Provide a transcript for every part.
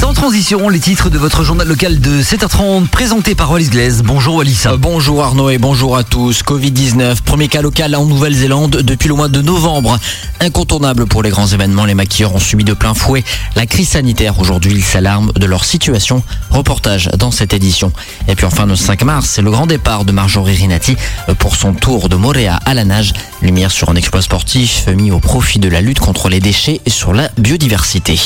Sans transition, les titres de votre journal local de 7h30 présenté par Wallis Glaise. Bonjour Wallis. Euh, bonjour Arnaud et bonjour à tous. Covid-19, premier cas local en Nouvelle-Zélande depuis le mois de novembre. Incontournable pour les grands événements, les maquilleurs ont subi de plein fouet la crise sanitaire. Aujourd'hui, ils s'alarment de leur situation. Reportage dans cette édition. Et puis enfin, le 5 mars, c'est le grand départ de Marjorie Rinati pour son tour de Moréa à la nage. Lumière sur un exploit sportif mis au profit de la lutte contre les déchets et sur la biodiversité.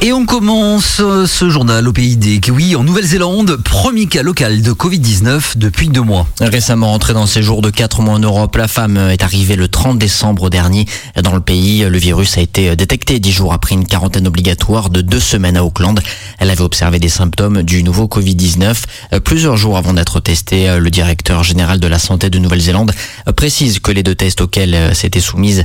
Et on commence euh, ce journal au pays des Kiwis en Nouvelle-Zélande. Premier cas local de Covid-19 depuis deux mois. Récemment entré dans ses jours de quatre mois en Europe, la femme est arrivée le 30 décembre dernier dans le pays. Le virus a été détecté dix jours après une quarantaine obligatoire de deux semaines à Auckland. Elle avait observé des symptômes du nouveau Covid-19 plusieurs jours avant d'être testée. Le directeur général de la santé de Nouvelle-Zélande précise que les deux tests auxquels s'était soumise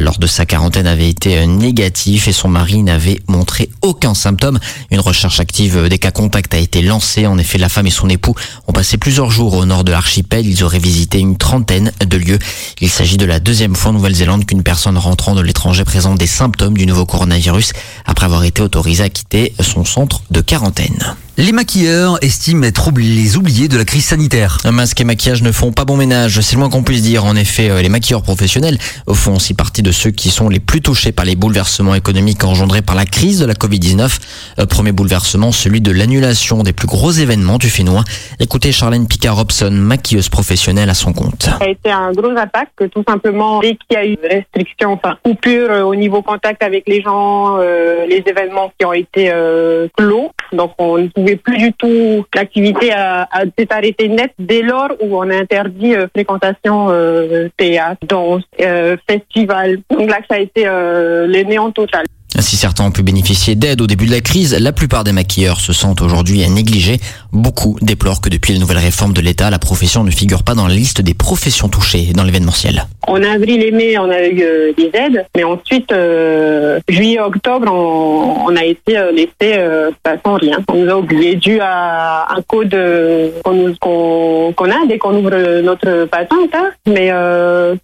lors de sa quarantaine avaient été négatifs et son mari n'avait montré aucun symptôme. Une recherche active des cas contacts a été lancée. En effet, la femme et son époux ont passé plusieurs jours au nord de l'archipel. Ils auraient visité une trentaine de lieux. Il s'agit de la deuxième fois en Nouvelle-Zélande qu'une personne rentrant de l'étranger présente des symptômes du nouveau coronavirus après avoir été autorisée à quitter son centre de quarantaine. Les maquilleurs estiment être les oubliés de la crise sanitaire. Masque et maquillage ne font pas bon ménage, c'est le moins qu'on puisse dire. En effet, euh, les maquilleurs professionnels font aussi partie de ceux qui sont les plus touchés par les bouleversements économiques engendrés par la crise de la Covid-19. Euh, premier bouleversement, celui de l'annulation des plus gros événements du Fénois. Écoutez Charlène Picard-Robson, maquilleuse professionnelle à son compte. Ça a été un gros impact, tout simplement, dès qu'il y a eu des restrictions, enfin, coupure euh, au niveau contact avec les gens, les événements qui ont été clos. Donc, on ne pouvait plus du tout, l'activité a, s'est arrêtée net dès lors où on a interdit euh, fréquentation euh, théâtre, danse, euh, festival. Donc là, ça a été euh, le néant total. Si certains ont pu bénéficier d'aide au début de la crise, la plupart des maquilleurs se sentent aujourd'hui négligés. Beaucoup déplorent que depuis la nouvelle réforme de l'État, la profession ne figure pas dans la liste des professions touchées dans l'événementiel. En avril et mai, on a eu euh, des aides, mais ensuite, euh, juillet, octobre, on, a été euh, laissé euh, sans rien. On nous a oublié dû à un code euh, qu'on a dès qu'on ouvre notre patente, mais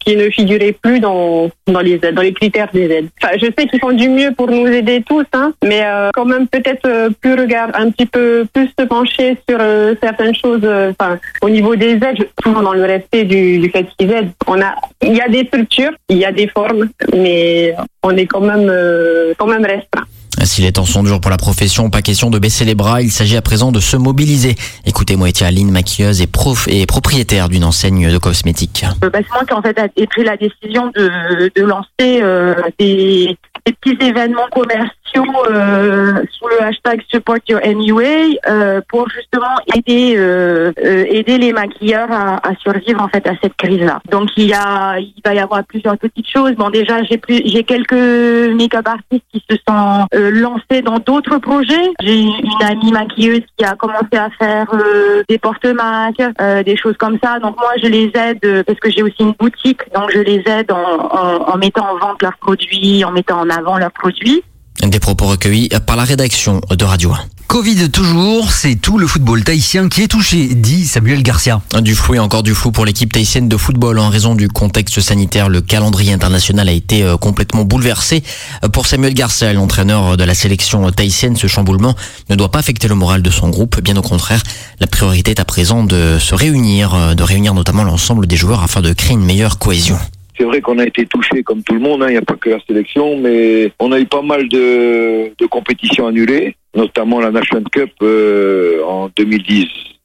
qui ne figurait plus dans, dans, les, dans les critères des aides. Enfin, je sais qu'ils font du mieux pour nous aider tous, hein, mais euh, quand même peut-être euh, plus regarde un petit peu plus se pencher sur euh, certaines choses. euh, Enfin, au niveau des aides, toujours dans le respect du, du fait qu'ils aident. On a, il y a des structures, il y a des formes, mais on est quand même euh, quand même restreint. Si les temps sont durs pour la profession, pas question de baisser les bras, il s'agit à présent de se mobiliser. Écoutez Moetia Aline, maquilleuse et, prof et propriétaire d'une enseigne de cosmétiques. Bah, c'est moi qui en fait ai pris la décision de, de lancer euh, des, des petits événements commerciaux euh, sous le hashtag Support Your MUA euh, pour justement aider euh, euh, aider les maquilleurs à, à survivre en fait à cette crise-là. Donc il y a il va y avoir plusieurs petites choses. Bon déjà j'ai plus j'ai quelques make-up artistes qui se sont euh, lancés dans d'autres projets. J'ai une amie maquilleuse qui a commencé à faire euh, des porte-macs, euh, des choses comme ça. Donc moi je les aide parce que j'ai aussi une boutique, donc je les aide en, en, en mettant en vente leurs produits, en mettant en avant leurs produits. Des propos recueillis par la rédaction de Radio 1. Covid toujours, c'est tout le football tahitien qui est touché, dit Samuel Garcia. Du flou et encore du flou pour l'équipe tahitienne de football en raison du contexte sanitaire. Le calendrier international a été euh, complètement bouleversé. Euh, Pour Samuel Garcia, l'entraîneur de la sélection tahitienne, ce chamboulement ne doit pas affecter le moral de son groupe. Bien au contraire, la priorité est à présent de se réunir, euh, de réunir notamment l'ensemble des joueurs afin de créer une meilleure cohésion. C'est vrai qu'on a été touché comme tout le monde, hein, il n'y a pas que la sélection, mais on a eu pas mal de, compétitions annulées, notamment la Nation Cup euh, en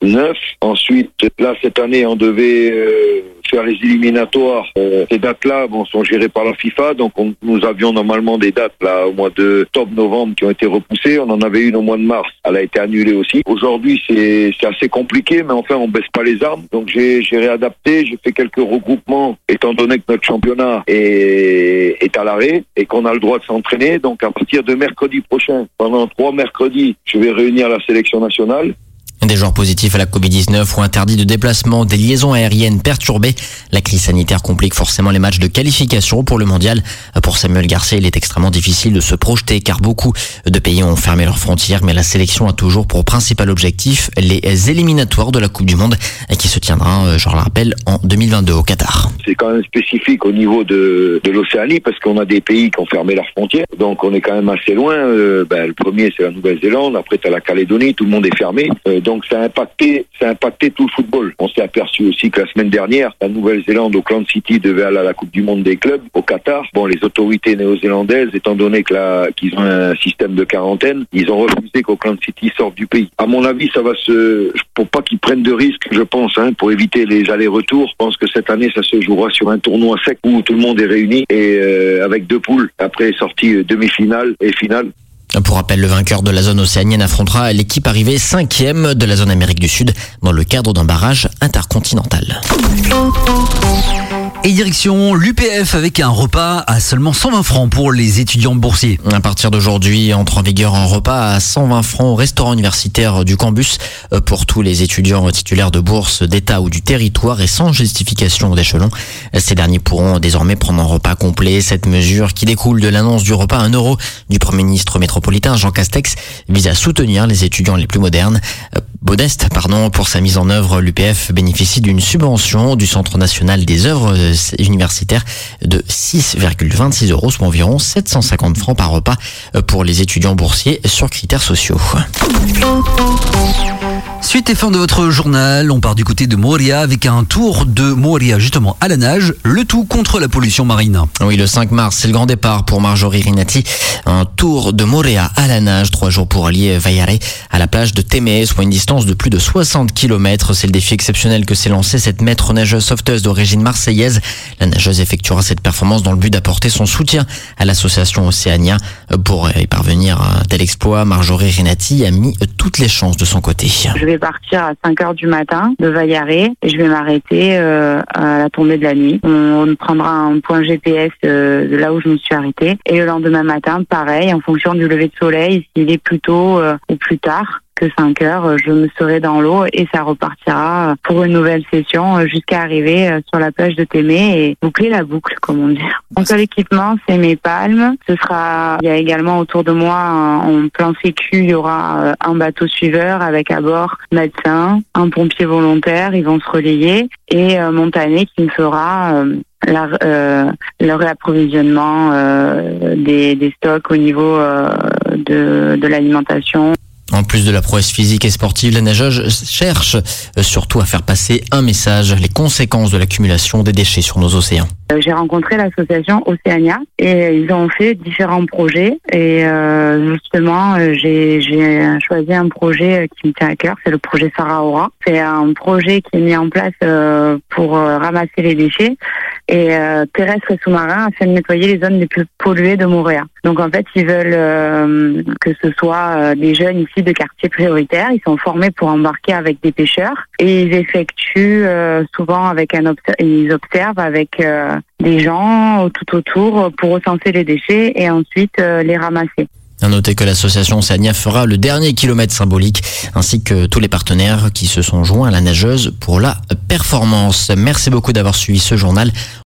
2019. Ensuite, là, cette année, on devait euh, faire les éliminatoires. Euh, ces dates-là bon, sont gérées par la FIFA, donc on- nous avions normalement des dates là au mois de octobre-novembre qui ont été repoussées. On en avait une au mois de mars, elle a été annulée aussi. Aujourd'hui, c'est assez compliqué, mais enfin, on baisse pas les armes. Donc j'ai j'ai réadapté, j'ai fait quelques regroupements, étant donné que notre championnat est, est à l'arrêt et qu'on a le droit de s'entraîner. Donc à partir de mercredi prochain, pendant trois mercredis, je vais réunir la sélection nationale. Des joueurs positifs à la Covid-19 ou interdits de déplacement, des liaisons aériennes perturbées. La crise sanitaire complique forcément les matchs de qualification pour le mondial. Pour Samuel Garcia, il est extrêmement difficile de se projeter car beaucoup de pays ont fermé leurs frontières, mais la sélection a toujours pour principal objectif les éliminatoires de la Coupe du Monde qui se tiendra, je le rappelle, en 2022 au Qatar. C'est quand même spécifique au niveau de, l'Océanie parce qu'on a des pays qui ont fermé leurs frontières. Donc on est quand même assez loin. Euh, ben, le premier c'est la Nouvelle-Zélande, après tu as la Calédonie, tout le monde est fermé. Euh, ça a impacté, ça a impacté tout le football. On s'est aperçu aussi que la semaine dernière, la Nouvelle-Zélande, Auckland City devait aller à la Coupe du Monde des clubs au Qatar. Bon, les autorités néo-zélandaises, étant donné que la, qu'ils ont un système de quarantaine, ils ont refusé qu'Auckland City sorte du pays. À mon avis, ça va se, pour pas qu'ils prennent de risques, je pense, hein, pour éviter les allers-retours. Je pense que cette année, ça se jouera sur un tournoi sec où tout le monde est réuni et euh, avec deux poules. Après sortie euh, demi-finale et finale. Pour rappel, le vainqueur de la zone océanienne affrontera l'équipe arrivée cinquième de la zone Amérique du Sud dans le cadre d'un barrage intercontinental. Et direction l'UPF avec un repas à seulement 120 francs pour les étudiants boursiers. À partir d'aujourd'hui, entre en vigueur un repas à 120 francs au restaurant universitaire du campus euh, pour tous les étudiants titulaires de bourse d'État ou du territoire et sans justification d'échelon. Ces derniers pourront désormais prendre un repas complet. Cette mesure qui découle de l'annonce du repas à 1 euro du Premier ministre métropolitain Jean Castex vise à soutenir les étudiants les plus modernes. Euh, modeste, pardon, pour sa mise en œuvre, l'UPF bénéficie d'une subvention du Centre national des œuvres universitaires de 6,26 euros, soit environ 750 francs par repas pour les étudiants boursiers sur critères sociaux. Fin de votre journal, on part du côté de Moria avec un tour de Moria justement à la nage, le tout contre la pollution marine. Oui, le 5 mars, c'est le grand départ pour Marjorie Rinati. Un tour de Moria à la nage, trois jours pour allier Vaillare à la plage de Témé, soit une distance de plus de 60 km. C'est le défi exceptionnel que s'est lancé cette maître nageuse sauveteuse d'origine marseillaise. La nageuse effectuera cette performance dans le but d'apporter son soutien à l'association Océania. Pour y parvenir à un tel exploit, Marjorie Rinati a mis toutes les chances de son côté vais partir à 5 heures du matin de Vaillaré et je vais m'arrêter euh, à la tombée de la nuit. On, prendra un point GPS euh, de là où je me suis arrêtée et le lendemain matin, pareil, en fonction du lever de soleil, s'il est plus tôt euh, ou plus tard, 5 heures, je me serai dans l'eau et ça repartira pour une nouvelle session jusqu'à arriver sur la plage de Témé et boucler la boucle, comme on dit. Mon seul équipement, c'est mes palmes. Ce sera, il y a également autour de moi, en plein sécu, il y aura un bateau suiveur avec à bord médecin, un pompier volontaire, ils vont se relayer et euh, Montané qui me fera euh, la, euh, le réapprovisionnement euh, des, des, stocks au niveau euh, de, de l'alimentation. En plus de la prouesse physique et sportive, la nageuse cherche euh, surtout à faire passer un message, les conséquences de l'accumulation des déchets sur nos océans. Euh, j'ai rencontré l'association Océania et ils ont fait différents projets et euh, justement j'ai choisi un projet qui me tient à cœur, c'est le projet Sahara C'est un projet qui est mis en place pour ramasser les déchets et terrestres et sous-marins afin de nettoyer les zones les plus polluées de Montréal. Donc en fait ils veulent que ce soit des jeunes ici de quartiers prioritaires. Ils sont formés pour embarquer avec des pêcheurs et ils effectuent euh, souvent avec un ils observent avec euh, des gens tout autour pour recenser les déchets et ensuite euh, les ramasser. À noter que l'association Sania fera le dernier kilomètre symbolique, ainsi que tous les partenaires qui se sont joints à la nageuse pour la performance. Merci beaucoup d'avoir suivi ce journal.